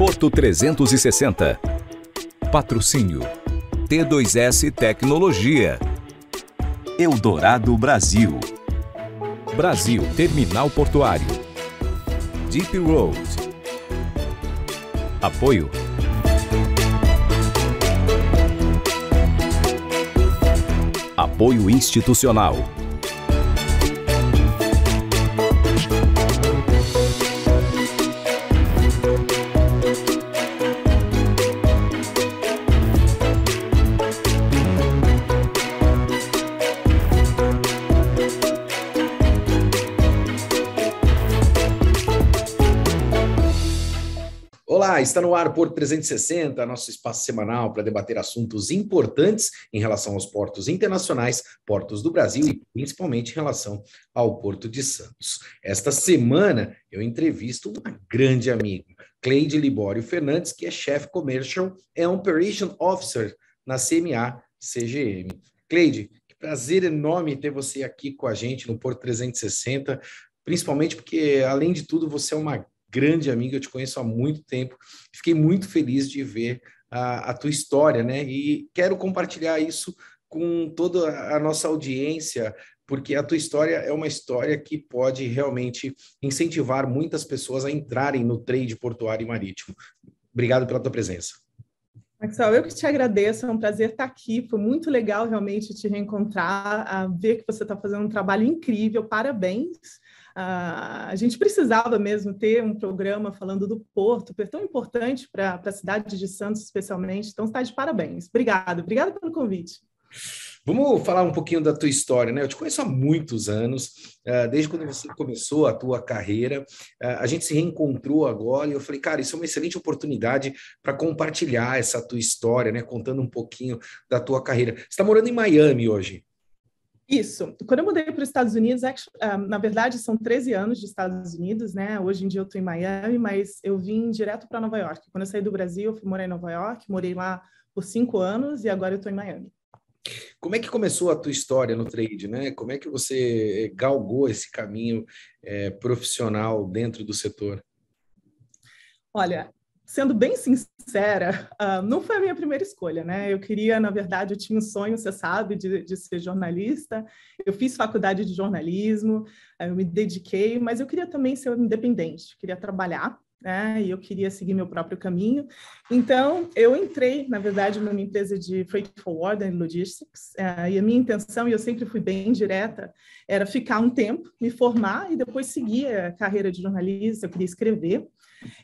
Porto 360. Patrocínio T2S Tecnologia. Eldorado Brasil. Brasil Terminal Portuário. Deep Road. Apoio Apoio institucional. Está no ar por 360, nosso espaço semanal para debater assuntos importantes em relação aos portos internacionais, portos do Brasil e principalmente em relação ao Porto de Santos. Esta semana eu entrevisto uma grande amiga, Cleide Libório Fernandes, que é chefe commercial e operation officer na CMA CGM. Cleide, prazer enorme ter você aqui com a gente no Porto 360, principalmente porque, além de tudo, você é uma grande amiga, eu te conheço há muito tempo. Fiquei muito feliz de ver a, a tua história, né? E quero compartilhar isso com toda a nossa audiência, porque a tua história é uma história que pode realmente incentivar muitas pessoas a entrarem no trade portuário e marítimo. Obrigado pela tua presença. Maxwell, eu que te agradeço, é um prazer estar aqui. Foi muito legal realmente te reencontrar, ver que você está fazendo um trabalho incrível. Parabéns. Uh, a gente precisava mesmo ter um programa falando do Porto, que é tão importante para a cidade de Santos, especialmente. Então, está de parabéns. Obrigado, obrigado pelo convite. Vamos falar um pouquinho da tua história, né? Eu te conheço há muitos anos, uh, desde quando você começou a tua carreira. Uh, a gente se reencontrou agora e eu falei, cara, isso é uma excelente oportunidade para compartilhar essa tua história, né? Contando um pouquinho da tua carreira. Você está morando em Miami hoje. Isso. Quando eu mudei para os Estados Unidos, ah, na verdade, são 13 anos de Estados Unidos, né? Hoje em dia eu estou em Miami, mas eu vim direto para Nova York. Quando eu saí do Brasil, eu fui morar em Nova York, morei lá por cinco anos e agora eu estou em Miami. Como é que começou a tua história no trade, né? Como é que você galgou esse caminho é, profissional dentro do setor? Olha, sendo bem sincera, uh, não foi a minha primeira escolha, né? Eu queria, na verdade, eu tinha um sonho, você sabe, de, de ser jornalista. Eu fiz faculdade de jornalismo, eu me dediquei, mas eu queria também ser independente, queria trabalhar, né? E eu queria seguir meu próprio caminho. Então, eu entrei, na verdade, numa empresa de freight forward and logistics, uh, e a minha intenção, e eu sempre fui bem direta, era ficar um tempo, me formar e depois seguir a carreira de jornalista, eu queria escrever.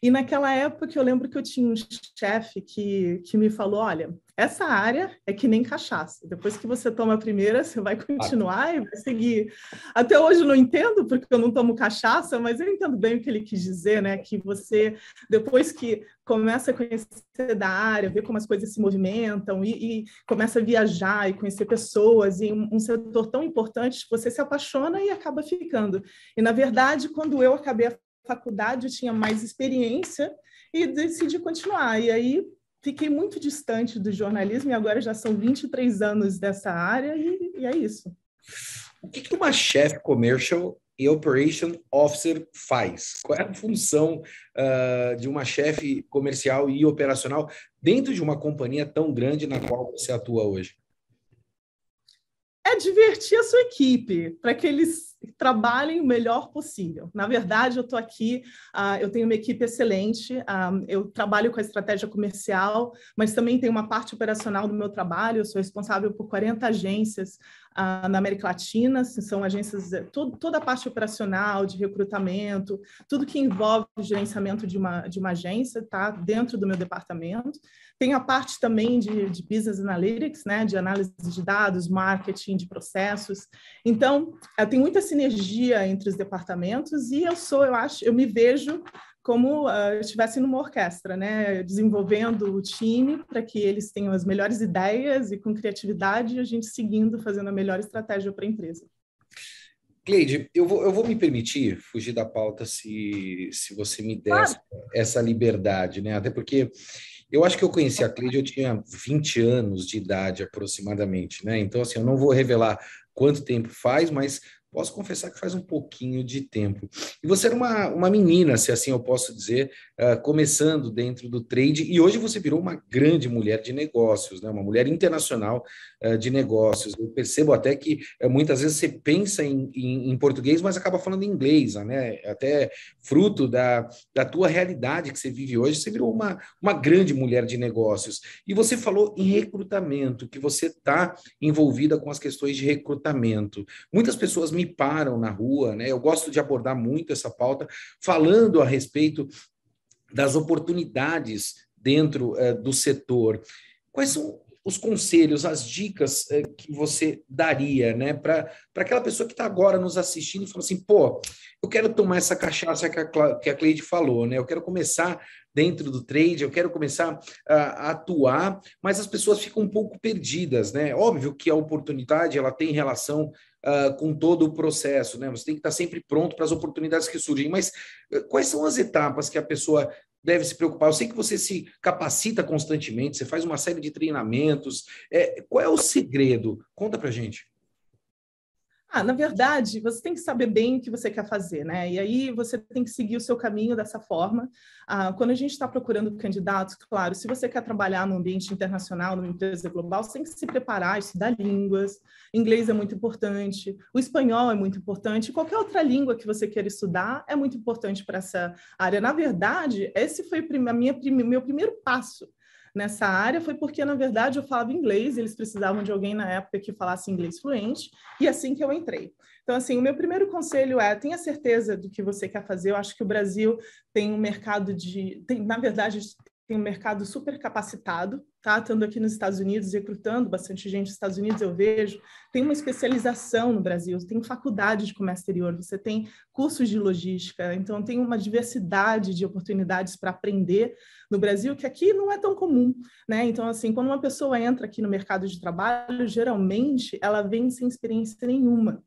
E naquela época eu lembro que eu tinha um chefe que, que me falou: olha, essa área é que nem cachaça. Depois que você toma a primeira, você vai continuar e vai seguir. Até hoje eu não entendo, porque eu não tomo cachaça, mas eu entendo bem o que ele quis dizer, né? Que você, depois que começa a conhecer da área, ver como as coisas se movimentam e, e começa a viajar e conhecer pessoas em um, um setor tão importante, você se apaixona e acaba ficando. E, na verdade, quando eu acabei a faculdade eu tinha mais experiência e decidi continuar. E aí fiquei muito distante do jornalismo e agora já são 23 anos dessa área e, e é isso. O que, que uma chefe commercial e operation officer faz? Qual é a função uh, de uma chefe comercial e operacional dentro de uma companhia tão grande na qual você atua hoje? É divertir a sua equipe para que eles trabalhem o melhor possível. Na verdade, eu estou aqui, uh, eu tenho uma equipe excelente, uh, eu trabalho com a estratégia comercial, mas também tenho uma parte operacional do meu trabalho, eu sou responsável por 40 agências uh, na América Latina, são agências, eh, tudo, toda a parte operacional, de recrutamento, tudo que envolve o gerenciamento de uma, de uma agência está dentro do meu departamento. Tem a parte também de, de business analytics, né, de análise de dados, marketing, de processos. Então, eu tenho muita sinergia entre os departamentos e eu sou, eu acho, eu me vejo como uh, estivesse numa orquestra, né? desenvolvendo o time para que eles tenham as melhores ideias e com criatividade a gente seguindo fazendo a melhor estratégia para a empresa. Cleide, eu vou, eu vou me permitir fugir da pauta se, se você me der essa, essa liberdade, né? Até porque eu acho que eu conheci a Cleide, eu tinha 20 anos de idade aproximadamente, né? Então, assim, eu não vou revelar quanto tempo faz, mas posso confessar que faz um pouquinho de tempo. E você era uma, uma menina, se assim eu posso dizer, uh, começando dentro do trade, e hoje você virou uma grande mulher de negócios, né? uma mulher internacional uh, de negócios. Eu percebo até que uh, muitas vezes você pensa em, em, em, português, mas acaba falando inglês, né? até fruto da, da tua realidade que você vive hoje, você virou uma, uma grande mulher de negócios. E você falou em recrutamento, que você está envolvida com as questões de recrutamento. Muitas pessoas me param na rua, né? Eu gosto de abordar muito essa pauta, falando a respeito das oportunidades dentro uh, do setor. Quais são os conselhos, as dicas uh, que você daria né, para aquela pessoa que está agora nos assistindo e fala assim: pô, eu quero tomar essa cachaça que a, que a Cleide falou, né? Eu quero começar dentro do trade, eu quero começar a, a, atuar, mas as pessoas ficam um pouco perdidas, né? Óbvio que a oportunidade ela tem relação uh, com todo o processo, né? Você tem que estar sempre pronto para as oportunidades que surgem, mas uh, quais são as etapas que a pessoa deve se preocupar? Eu sei que você se capacita constantemente, você faz uma série de treinamentos. É, qual é o segredo? Conta para gente. Ah, na verdade, você tem que saber bem o que você quer fazer, né? E aí você tem que seguir o seu caminho dessa forma. Ah, quando a gente está procurando candidatos, claro, se você quer trabalhar no ambiente internacional, numa empresa global, você tem que se preparar, estudar línguas. Inglês é muito importante, o espanhol é muito importante, qualquer outra língua que você queira estudar é muito importante para essa área. Na verdade, esse foi a minha, meu primeiro passo nessa área foi porque, na verdade, eu falava inglês, eles precisavam de alguém na época que falasse inglês fluente, e assim que eu entrei. Então, assim, o meu primeiro conselho é tenha certeza do que você quer fazer. Eu acho que o Brasil tem um mercado de. Tem, na verdade, tem um mercado super capacitado, tá? Estando aqui nos Estados Unidos, recrutando bastante gente nos Estados Unidos, eu vejo, tem uma especialização no Brasil, tem faculdade de comércio exterior, você tem cursos de logística, então tem uma diversidade de oportunidades para aprender no Brasil que aqui não é tão comum, né? Então, assim, quando uma pessoa entra aqui no mercado de trabalho, geralmente ela vem sem experiência nenhuma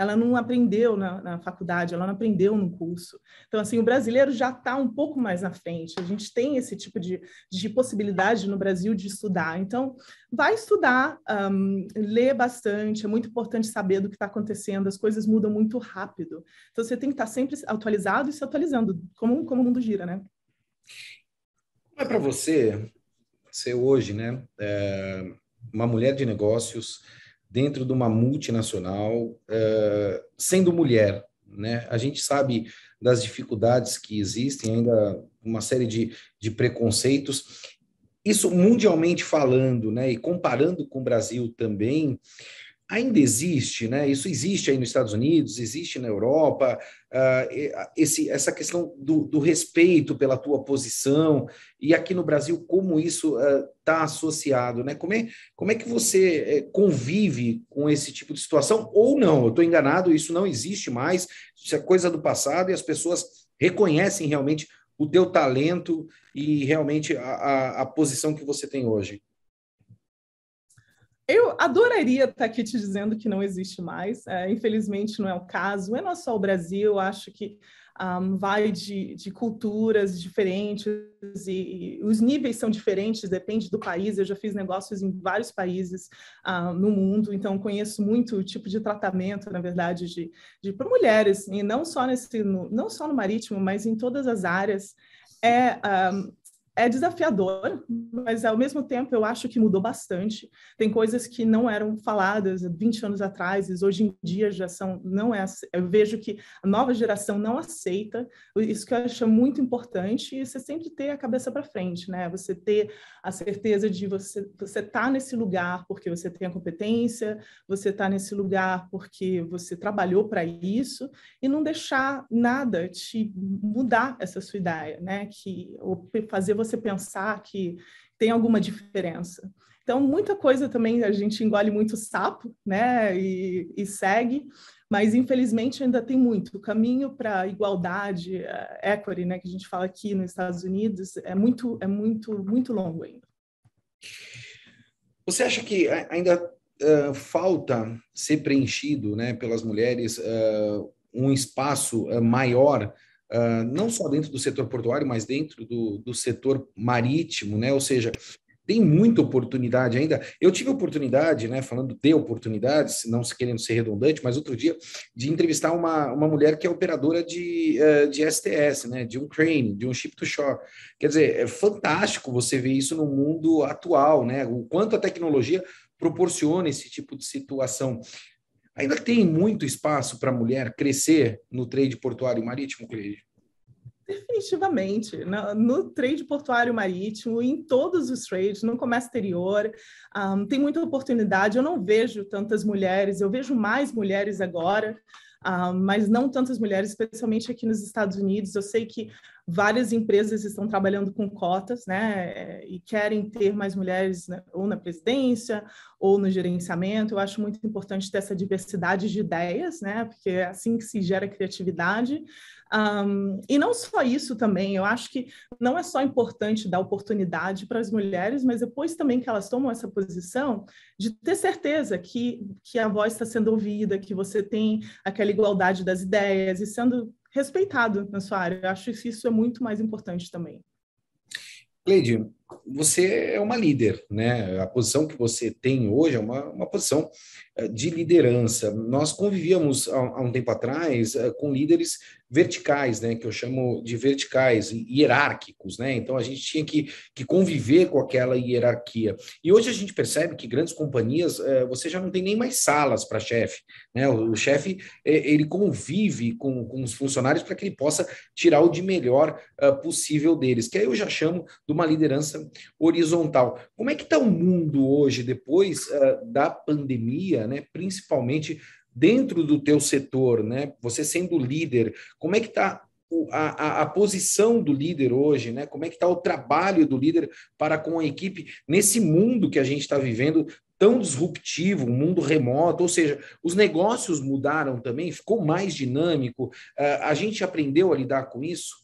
ela não aprendeu na, na, faculdade, ela não aprendeu no curso. Então, assim, o brasileiro já está um pouco mais na frente. A gente tem esse tipo de, de possibilidade no Brasil de estudar. Então, vai estudar, um, lê bastante. É muito importante saber do que está acontecendo. As coisas mudam muito rápido. Então, você tem que estar tá sempre atualizado e se atualizando, como, como o mundo gira, né? Como é para você, ser hoje, né, é, uma mulher de negócios dentro de uma multinacional, uh, sendo mulher. Né? A gente sabe das dificuldades que existem, ainda uma série de, de preconceitos. Isso mundialmente falando, né, e comparando com o Brasil também, ainda existe, né? Isso existe aí nos Estados Unidos, existe na Europa, uh, esse, essa questão do, do, respeito pela tua posição, e aqui no Brasil, como isso está uh, associado, né? Como é, como é que você uh, convive com esse tipo de situação? Ou não, eu estou enganado, isso não existe mais, isso é coisa do passado e as pessoas reconhecem realmente o teu talento e realmente a, a, a posição que você tem hoje. Eu adoraria estar aqui te dizendo que não existe mais, é, infelizmente não é o caso, é não é só o Brasil, acho que um, vai de, de, culturas diferentes e, e, os níveis são diferentes, depende do país. Eu já fiz negócios em vários países uh, no mundo, então conheço muito o tipo de tratamento, na verdade, de, de para mulheres, e não só nesse, no, não só no marítimo, mas em todas as áreas. É, um, é desafiador, mas ao mesmo tempo eu acho que mudou bastante. Tem coisas que não eram faladas 20 anos atrás, e hoje em dia já são, não é, eu vejo que a nova geração não aceita, isso que eu acho muito importante, e você sempre ter a cabeça para frente, né? Você ter a certeza de você você tá nesse lugar porque você tem a competência, você está nesse lugar porque você trabalhou para isso e não deixar nada te mudar essa sua ideia, né? Que ou fazer você pensar que tem alguma diferença. Então, muita coisa também a gente engole muito sapo, né, e, e segue, mas infelizmente ainda tem muito. O caminho para igualdade, uh, equity, né, que a gente fala aqui nos Estados Unidos, é muito, é muito, muito longo ainda. Você acha que ainda uh, falta ser preenchido, né, pelas mulheres uh, um espaço maior uh, não só dentro do setor portuário, mas dentro do, do setor marítimo, né? Ou seja, tem muita oportunidade ainda. Eu tive oportunidade, né, falando de oportunidades, não se querendo ser redundante, mas outro dia, de entrevistar uma, uma mulher que é operadora de, uh, de STS, né, de um crane, de um ship to shore. Quer dizer, é fantástico você ver isso no mundo atual, né? O quanto a tecnologia proporciona esse tipo de situação. Ainda tem muito espaço para a mulher crescer no trade portuário marítimo, Cleide? Definitivamente. No, no, trade portuário marítimo, em todos os trades, no comércio exterior, um, tem muita oportunidade. Eu não vejo tantas mulheres, eu vejo mais mulheres agora, um, mas não tantas mulheres, especialmente aqui nos Estados Unidos. Eu sei que várias empresas estão trabalhando com cotas, né, e querem ter mais mulheres né, ou na presidência ou no gerenciamento. Eu acho muito importante ter essa diversidade de ideias, né, porque é assim que se gera criatividade. Um, e não só isso também, eu acho que não é só importante dar oportunidade para as mulheres, mas depois também que elas tomam essa posição, de ter certeza que, que a voz está sendo ouvida, que você tem aquela igualdade das ideias e sendo respeitado na sua área. Eu acho que isso é muito mais importante também. Cleide, você é uma líder, né? A posição que você tem hoje é uma, uma posição eh, de liderança. Nós convivíamos há, há um tempo atrás eh, com líderes verticais, né, que eu chamo de verticais, hierárquicos, né? Então a gente tinha que, que conviver com aquela hierarquia. E hoje a gente percebe que grandes companhias, é, você já não tem nem mais salas para chefe, né? O, o chefe ele convive com, com os funcionários para que ele possa tirar o de melhor possível deles, que aí eu já chamo de uma liderança horizontal. Como é que está o mundo hoje depois uh, da pandemia, né? Principalmente dentro do teu setor, né? Você sendo líder, como é que está a, a, a, posição do líder hoje, né? Como é que está o trabalho do líder para com a equipe nesse mundo que a gente está vivendo tão disruptivo, um mundo remoto, ou seja, os negócios mudaram também, ficou mais dinâmico. Uh, a gente aprendeu a lidar com isso?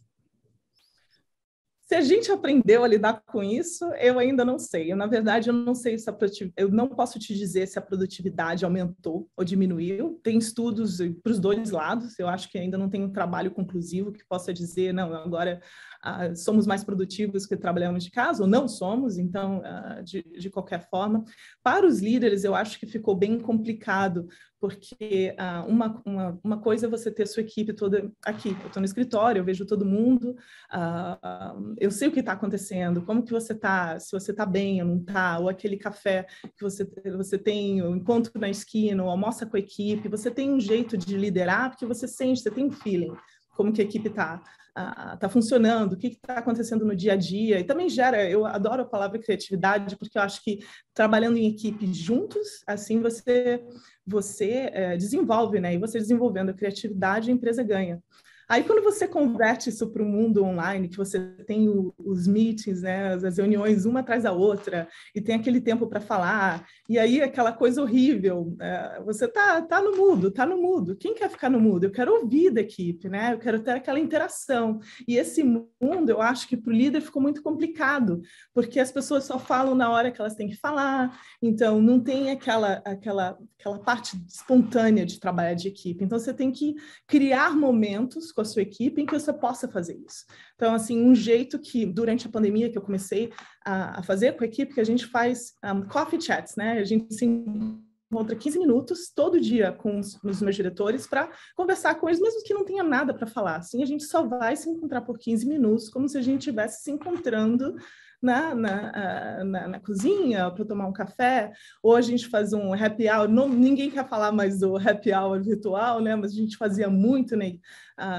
Se a gente aprendeu a lidar com isso, eu ainda não sei. Eu, na verdade, eu não sei se a eu não posso te dizer se a produtividade aumentou ou diminuiu. Tem estudos para os dois lados. Eu acho que ainda não tem um trabalho conclusivo que possa dizer, não, agora ah, somos mais produtivos que trabalhamos de casa, ou não somos, então, ah, de, de qualquer forma. Para os líderes, eu acho que ficou bem complicado, porque ah, uma, uma, uma, coisa é você ter sua equipe toda aqui. Eu estou no escritório, eu vejo todo mundo, eu sei o que está acontecendo, como que você está, se você está bem ou não está, ou aquele café que você, você tem, o encontro na esquina, ou almoça com a equipe, você tem um jeito de liderar, porque você sente, você tem um feeling, como que a equipe está está funcionando, o que está acontecendo no dia a dia. E também gera, eu adoro a palavra criatividade, porque eu acho que trabalhando em equipe juntos, assim você, você é, desenvolve, né? E você desenvolvendo a criatividade, a empresa ganha. Aí, quando você converte isso para o mundo online, que você tem o, os meetings, né, as reuniões uma atrás da outra, e tem aquele tempo para falar, e aí aquela coisa horrível, é, você tá, tá no mudo, tá no mudo. Quem quer ficar no mudo? Eu quero ouvir da equipe, né? Eu quero ter aquela interação. E esse mundo, eu acho que para o líder ficou muito complicado, porque as pessoas só falam na hora que elas têm que falar, então não tem aquela, aquela, aquela parte espontânea de trabalhar de equipe. Então você tem que criar momentos com a sua equipe em que você possa fazer isso. Então, assim, um jeito que, durante a pandemia, que eu comecei a, a fazer com a equipe, que a gente faz um, coffee chats, né? A gente se encontra 15 minutos todo dia com os, os meus diretores para conversar com eles, mesmo que não tenha nada para falar. Assim, a gente só vai se encontrar por 15 minutos, como se a gente estivesse se encontrando na, na, na, na cozinha para tomar um café, ou a gente faz um happy hour. Não, ninguém quer falar mais do happy hour virtual, né? mas a gente fazia muito né?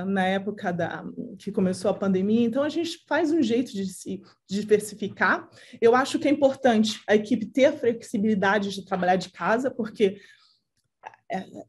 na época da, que começou a pandemia. Então, a gente faz um jeito de se diversificar. Eu acho que é importante a equipe ter a flexibilidade de trabalhar de casa, porque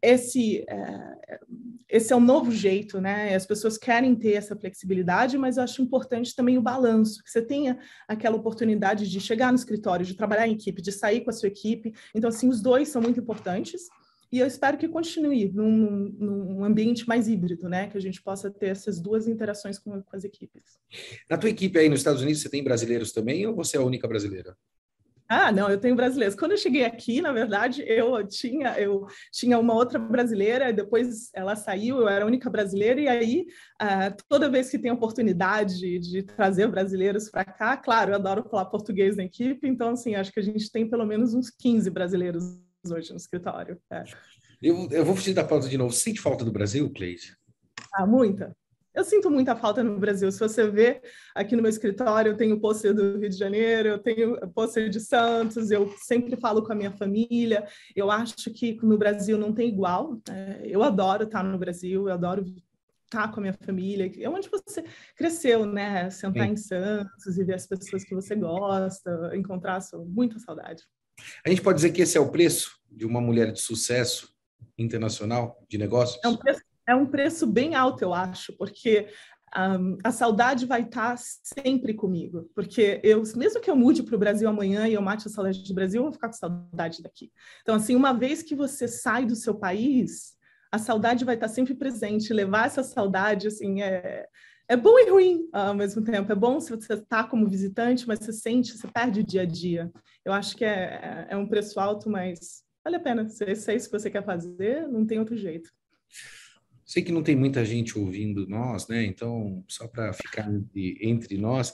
esse, é, esse é um novo jeito, né? As pessoas querem ter essa flexibilidade, mas eu acho importante também o balanço, que você tenha aquela oportunidade de chegar no escritório, de trabalhar em equipe, de sair com a sua equipe. Então, assim, os dois são muito importantes. E eu espero que continue num, num ambiente mais híbrido, né? Que a gente possa ter essas duas interações com, com as equipes. Na tua equipe aí nos Estados Unidos, você tem brasileiros também ou você é a única brasileira? Ah, não, eu tenho brasileiros. Quando eu cheguei aqui, na verdade, eu tinha eu tinha uma outra brasileira, depois ela saiu, eu era a única brasileira, e aí uh, toda vez que tem oportunidade de trazer brasileiros para cá, claro, eu adoro falar português na equipe, então, assim, acho que a gente tem pelo menos uns 15 brasileiros hoje no escritório. É. Eu, eu vou fugir da pauta de novo. Sente falta do Brasil, Cleide? Ah, muita. Eu sinto muita falta no Brasil. Se você vê aqui no meu escritório, eu tenho pôster do Rio de Janeiro, eu tenho pôster de Santos, eu sempre falo com a minha família. Eu acho que no Brasil não tem igual. É, eu adoro estar no Brasil, eu adoro estar com a minha família, é onde você cresceu, né? Sentar Sim. em Santos e ver as pessoas que você gosta, encontrar sua, muita saudade. A gente pode dizer que esse é o preço de uma mulher de sucesso internacional de negócios? É um preço é um preço bem alto, eu acho, porque um, a saudade vai estar sempre comigo, porque eu, mesmo que eu mude para o Brasil amanhã e eu mate a saudade do Brasil, eu vou ficar com saudade daqui. Então, assim, uma vez que você sai do seu país, a saudade vai estar sempre presente. Levar essa saudade, assim, é, é bom e ruim ao mesmo tempo. É bom se você está como visitante, mas você sente, você perde o dia a dia. Eu acho que é, é um preço alto, mas vale a pena. Se é isso que você quer fazer, não tem outro jeito. Sei que não tem muita gente ouvindo nós, né? Então, só para ficar entre, entre, nós,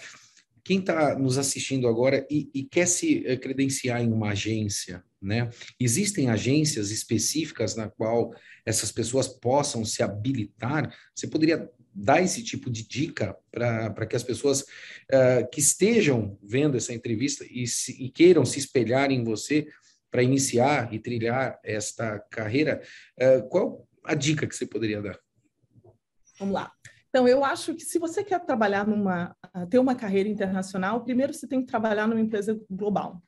quem está nos assistindo agora e, e, quer se eh, credenciar em uma agência, né? Existem agências específicas na qual essas pessoas possam se habilitar? Você poderia dar esse tipo de dica para que as pessoas uh, que estejam vendo essa entrevista e, se, e queiram se espelhar em você para iniciar e trilhar esta carreira? Uh, qual a dica que você poderia dar? Vamos lá. Então, eu acho que se você quer trabalhar numa, ter uma carreira internacional, primeiro você tem que trabalhar numa empresa global.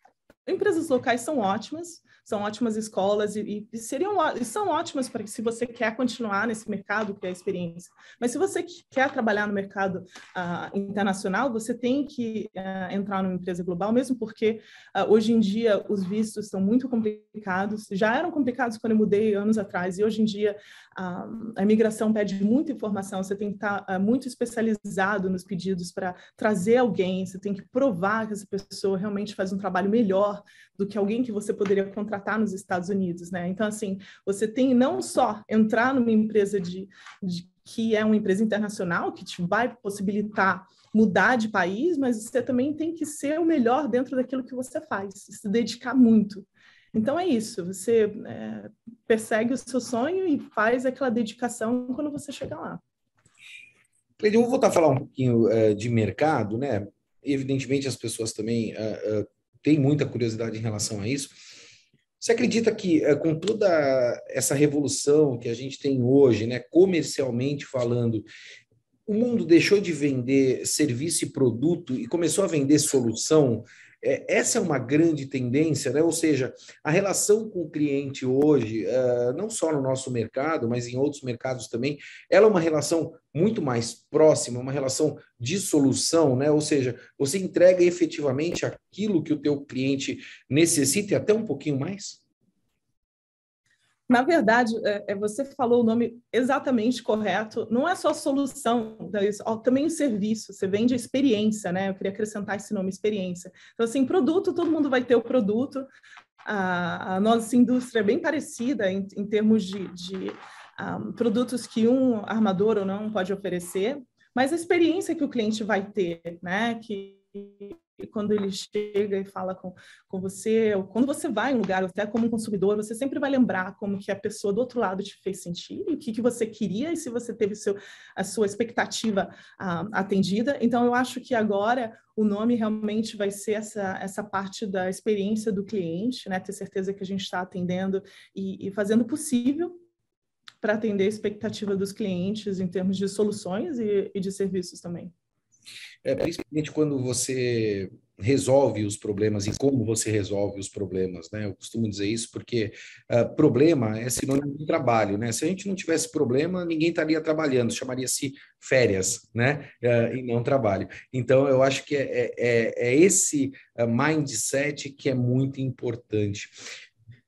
Empresas locais são ótimas, são ótimas escolas e, e seriam e são ótimas para se você quer continuar nesse mercado, que é a experiência. Mas se você quer trabalhar no mercado uh, internacional, você tem que uh, entrar numa empresa global, mesmo porque uh, hoje em dia os vistos são muito complicados. Já eram complicados quando eu mudei anos atrás e hoje em dia a imigração pede muita informação. Você tem que estar muito especializado nos pedidos para trazer alguém. Você tem que provar que essa pessoa realmente faz um trabalho melhor do que alguém que você poderia contratar nos Estados Unidos, né? Então, assim, você tem não só entrar numa empresa de, de que é uma empresa internacional, que te vai possibilitar mudar de país, mas você também tem que ser o melhor dentro daquilo que você faz, se dedicar muito. Então é isso, você é, persegue o seu sonho e faz aquela dedicação quando você chegar lá. Eu vou voltar a falar um pouquinho uh, de mercado, né? Evidentemente as pessoas também uh, uh, tem muita curiosidade em relação a isso. Você acredita que eh, com toda essa revolução que a gente tem hoje, né, comercialmente falando, o mundo deixou de vender serviço e produto e começou a vender solução? É, essa é uma grande tendência, né? ou seja, a relação com o cliente hoje, uh, não só no nosso mercado, mas em outros mercados também, ela é uma relação muito mais próxima, uma relação de solução, né? ou seja, você entrega efetivamente aquilo que o teu cliente necessita e até um pouquinho mais? Na verdade, é, é, você falou o nome exatamente correto. Não é só solução, é também o serviço. Você vende a experiência, né? Eu queria acrescentar esse nome, experiência. Então, assim, produto, todo mundo vai ter o produto. A, a nossa indústria é bem parecida em, em termos de, de um, ah, produtos que um armador ou não pode oferecer, mas a experiência que o cliente vai ter, né? Que quando ele chega e fala com, com você, ou quando você vai em um lugar, até como consumidor, você sempre vai lembrar como que a pessoa do outro lado te fez sentir, o que, que você queria e se você teve seu, a sua expectativa ah, atendida. Então, eu acho que agora o nome realmente vai ser essa, essa parte da experiência do cliente, né? ter certeza que a gente está atendendo e, e fazendo o possível para atender a expectativa dos clientes em termos de soluções e, e de serviços também. É, principalmente quando você resolve os problemas e como você resolve os problemas, né? Eu costumo dizer isso porque uh, problema é sinônimo de trabalho, né? Se a gente não tivesse problema, ninguém estaria trabalhando, chamaria-se férias, né? Uh, e não trabalho. Então, eu acho que é, é, é, é esse uh, mindset que é muito importante.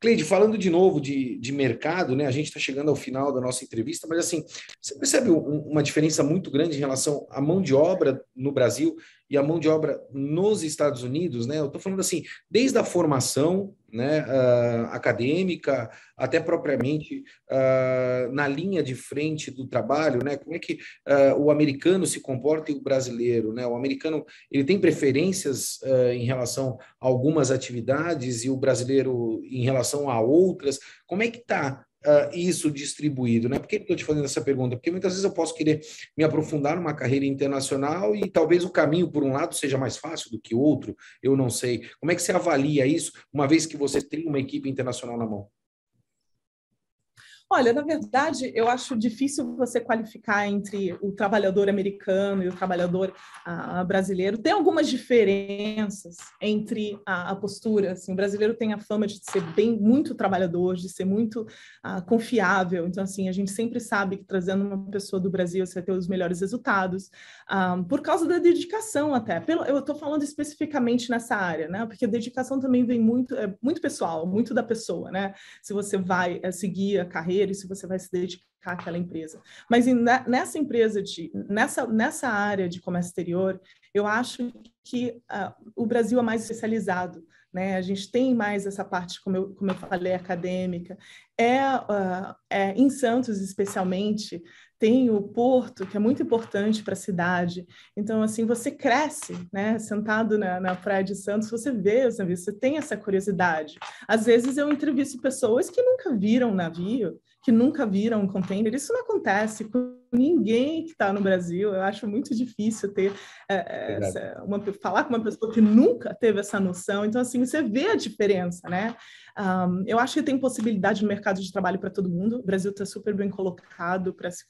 Cleide, falando de novo de, de mercado, né? A gente está chegando ao final da nossa entrevista, mas assim, você percebe um, uma diferença muito grande em relação à mão de obra no Brasil e a mão de obra nos Estados Unidos, né? Eu estou falando assim, desde a formação né, uh, acadêmica, até propriamente uh, na linha de frente do trabalho, né? Como é que uh, o americano se comporta e o brasileiro, né? O americano ele tem preferências em relação a algumas atividades e o brasileiro em relação a outras. Como é que está uh, isso distribuído? Né? Por que estou te fazendo essa pergunta? Porque muitas vezes eu posso querer me aprofundar numa carreira internacional e talvez o caminho, por um lado, seja mais fácil do que outro, eu não sei. Como é que você avalia isso, uma vez que você tem uma equipe internacional na mão? Olha, na verdade, eu acho difícil você qualificar entre o trabalhador americano e o trabalhador uh, brasileiro. Tem algumas diferenças entre a, a, postura. Assim, o brasileiro tem a fama de ser bem muito trabalhador, de ser muito uh, confiável. Então, assim, a gente sempre sabe que trazendo uma pessoa do Brasil você vai ter os melhores resultados, ah, por causa da dedicação até. Pelo, eu estou falando especificamente nessa área, né? Porque a dedicação também vem muito, é muito pessoal, muito da pessoa, né? Se você vai é, seguir a carreira e se você vai se dedicar àquela empresa. Mas nessa empresa, de, nessa, nessa área de comércio exterior, eu acho que uh, o Brasil é mais especializado. Né? A gente tem mais essa parte, como eu, como eu falei, acadêmica. É, uh, é, em Santos, especialmente, tem o porto, que é muito importante para a cidade. Então, assim, você cresce, né? Sentado na, na praia de Santos, você vê você tem essa curiosidade. Às vezes eu entrevisto pessoas que nunca viram um navio, que nunca viram um container. Isso não acontece com ninguém que está no Brasil. Eu acho muito difícil ter é, essa, uma, falar com uma pessoa que nunca teve essa noção. Então, assim, você vê a diferença, né? Um, eu acho que tem possibilidade no mercado de trabalho para todo mundo. O Brasil está super bem colocado para se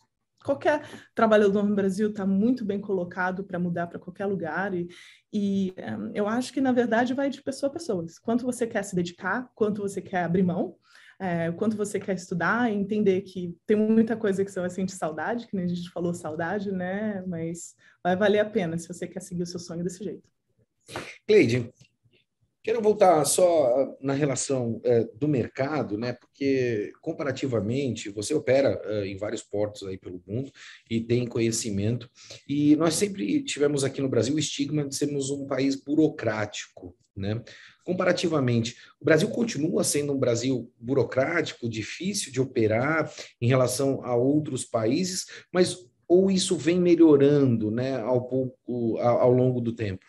qualquer trabalhador no Brasil está muito bem colocado para mudar para qualquer lugar e, e um, eu acho que na verdade vai de pessoa a pessoa. Quanto você quer se dedicar, quanto você quer abrir mão, é, quanto você quer estudar, entender que tem muita coisa que você vai sentir saudade, que nem a gente falou saudade, né? Mas vai valer a pena se você quer seguir o seu sonho desse jeito. Cleide, Quero voltar só na relação é, do mercado, né? Porque comparativamente você opera é, em vários portos aí pelo mundo e tem conhecimento. E nós sempre tivemos aqui no Brasil o estigma de sermos um país burocrático, né? Comparativamente, o Brasil continua sendo um Brasil burocrático, difícil de operar em relação a outros países, mas ou isso vem melhorando, né, ao pouco ao, ao longo do tempo?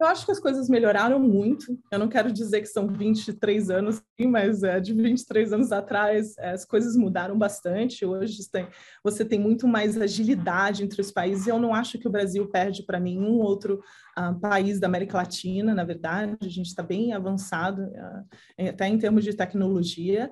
Eu acho que as coisas melhoraram muito. Eu não quero dizer que são 23 anos, mas é, de 23 anos atrás é, as coisas mudaram bastante. Hoje tem, você tem muito mais agilidade entre os países. Eu não acho que o Brasil perde para nenhum outro uh, país da América Latina, na verdade. A gente está bem avançado, uh, até em termos de tecnologia.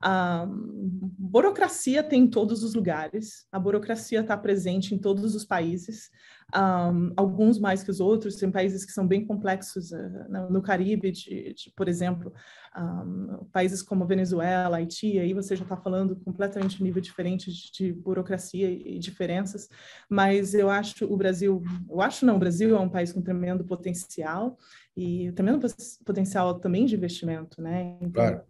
A burocracia tem em todos os lugares, a burocracia está presente em todos os países, um, alguns mais que os outros, tem países que são bem complexos uh, no Caribe, de, de por exemplo, um, países como Venezuela, Haiti, aí você já está falando completamente nível diferente de, de, burocracia e diferenças, mas eu acho o Brasil, eu acho não, o Brasil é um país com tremendo potencial e tremendo potencial também de investimento, né? Então, claro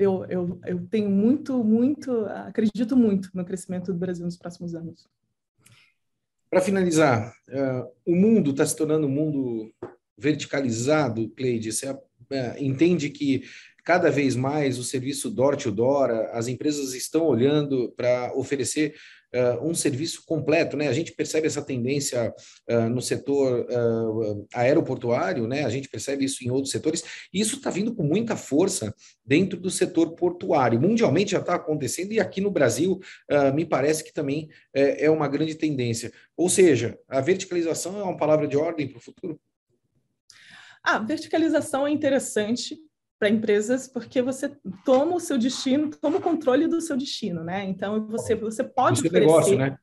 eu, eu, eu tenho muito, muito, acredito muito no crescimento do Brasil nos próximos anos. Para finalizar, uh, o mundo está se tornando um mundo verticalizado, Cleide. Você uh, entende que cada vez mais o serviço door to door, as empresas estão olhando para oferecer uh, um serviço completo, né? A gente percebe essa tendência uh, no setor uh, aeroportuário, né? A gente percebe isso em outros setores, e isso está vindo com muita força dentro do setor portuário. Mundialmente já está acontecendo, e aqui no Brasil me parece que também é uma grande tendência. Ou seja, a verticalização é uma palavra de ordem para o futuro? A verticalização é interessante para empresas porque você toma o seu destino, toma o controle do seu destino, né? Então você você pode Isso é negócio, né?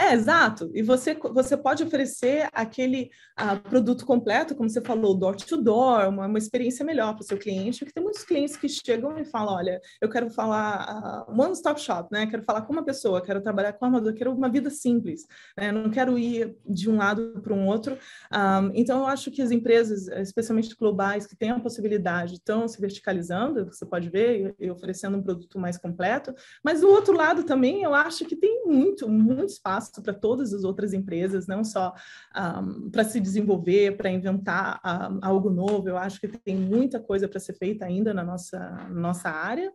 É, exato. E você, você pode oferecer aquele uh, produto completo, como você falou, door to door, uma, uma experiência melhor para o seu cliente, porque tem muitos clientes que chegam e falam, olha, eu quero falar uh, one-stop shop, né? Quero falar com uma pessoa, quero trabalhar com um armador, quero uma vida simples, né? Não quero ir de um lado para um outro. Um, ah, então, eu acho que as empresas, especialmente globais, que têm a possibilidade, estão se verticalizando, você pode ver, e oferecendo um produto mais completo, mas do outro lado também, eu acho que tem muito, muito espaço espaço para todas as outras empresas, não só um, para se desenvolver, para inventar um, algo novo. Eu acho que tem muita coisa para ser feita ainda na nossa, nossa área.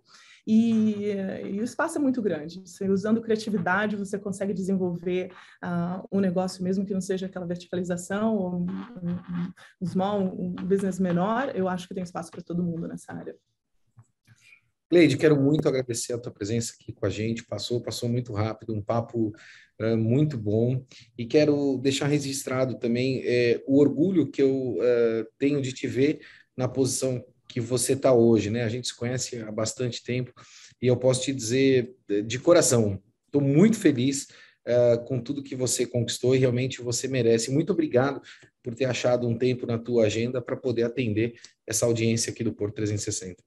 E, e, o espaço é muito grande. Você, usando criatividade, você consegue desenvolver uh, um negócio, mesmo que não seja aquela verticalização, ou um, um, small, um business menor. Eu acho que tem espaço para todo mundo nessa área. Cleide, quero muito agradecer a tua presença aqui com a gente. Passou, passou muito rápido, um papo uh, muito bom. E quero deixar registrado também uh, o orgulho que eu uh, tenho de te ver na posição que você está hoje, né? A gente se conhece há bastante tempo e eu posso te dizer de coração, estou muito feliz uh, com tudo que você conquistou e realmente você merece. Muito obrigado por ter achado um tempo na tua agenda para poder atender essa audiência aqui do Porto 360.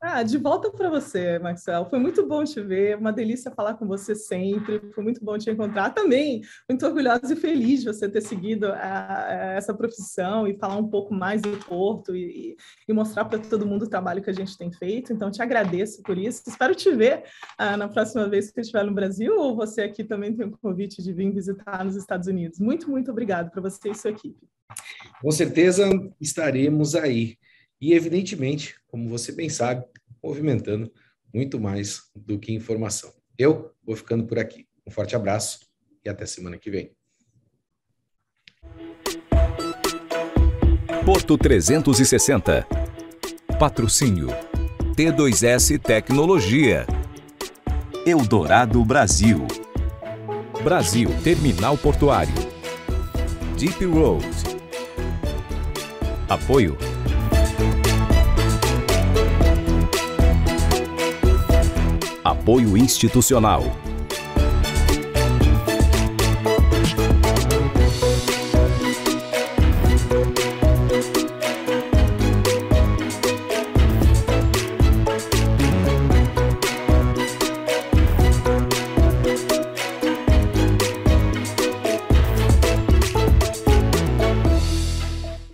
Ah, de volta para você, Marcel. Foi muito bom te ver, uma delícia falar com você sempre. Foi muito bom te encontrar também. Muito orgulhosa e feliz de você ter seguido a, a essa profissão e falar um pouco mais do Porto e, e mostrar para todo mundo o trabalho que a gente tem feito. Então, te agradeço por isso. Espero te ver ah, na próxima vez que estiver no Brasil ou você aqui também tem o convite de vir visitar nos Estados Unidos. Muito, muito obrigado para você e sua equipe. Com certeza estaremos aí e, evidentemente, como você bem sabe, movimentando muito mais do que informação. Eu vou ficando por aqui. Um forte abraço e até semana que vem. Porto 360. Patrocínio. T2S Tecnologia. Eldorado Brasil. Brasil Terminal Portuário. Deep Road. Apoio Apoio institucional.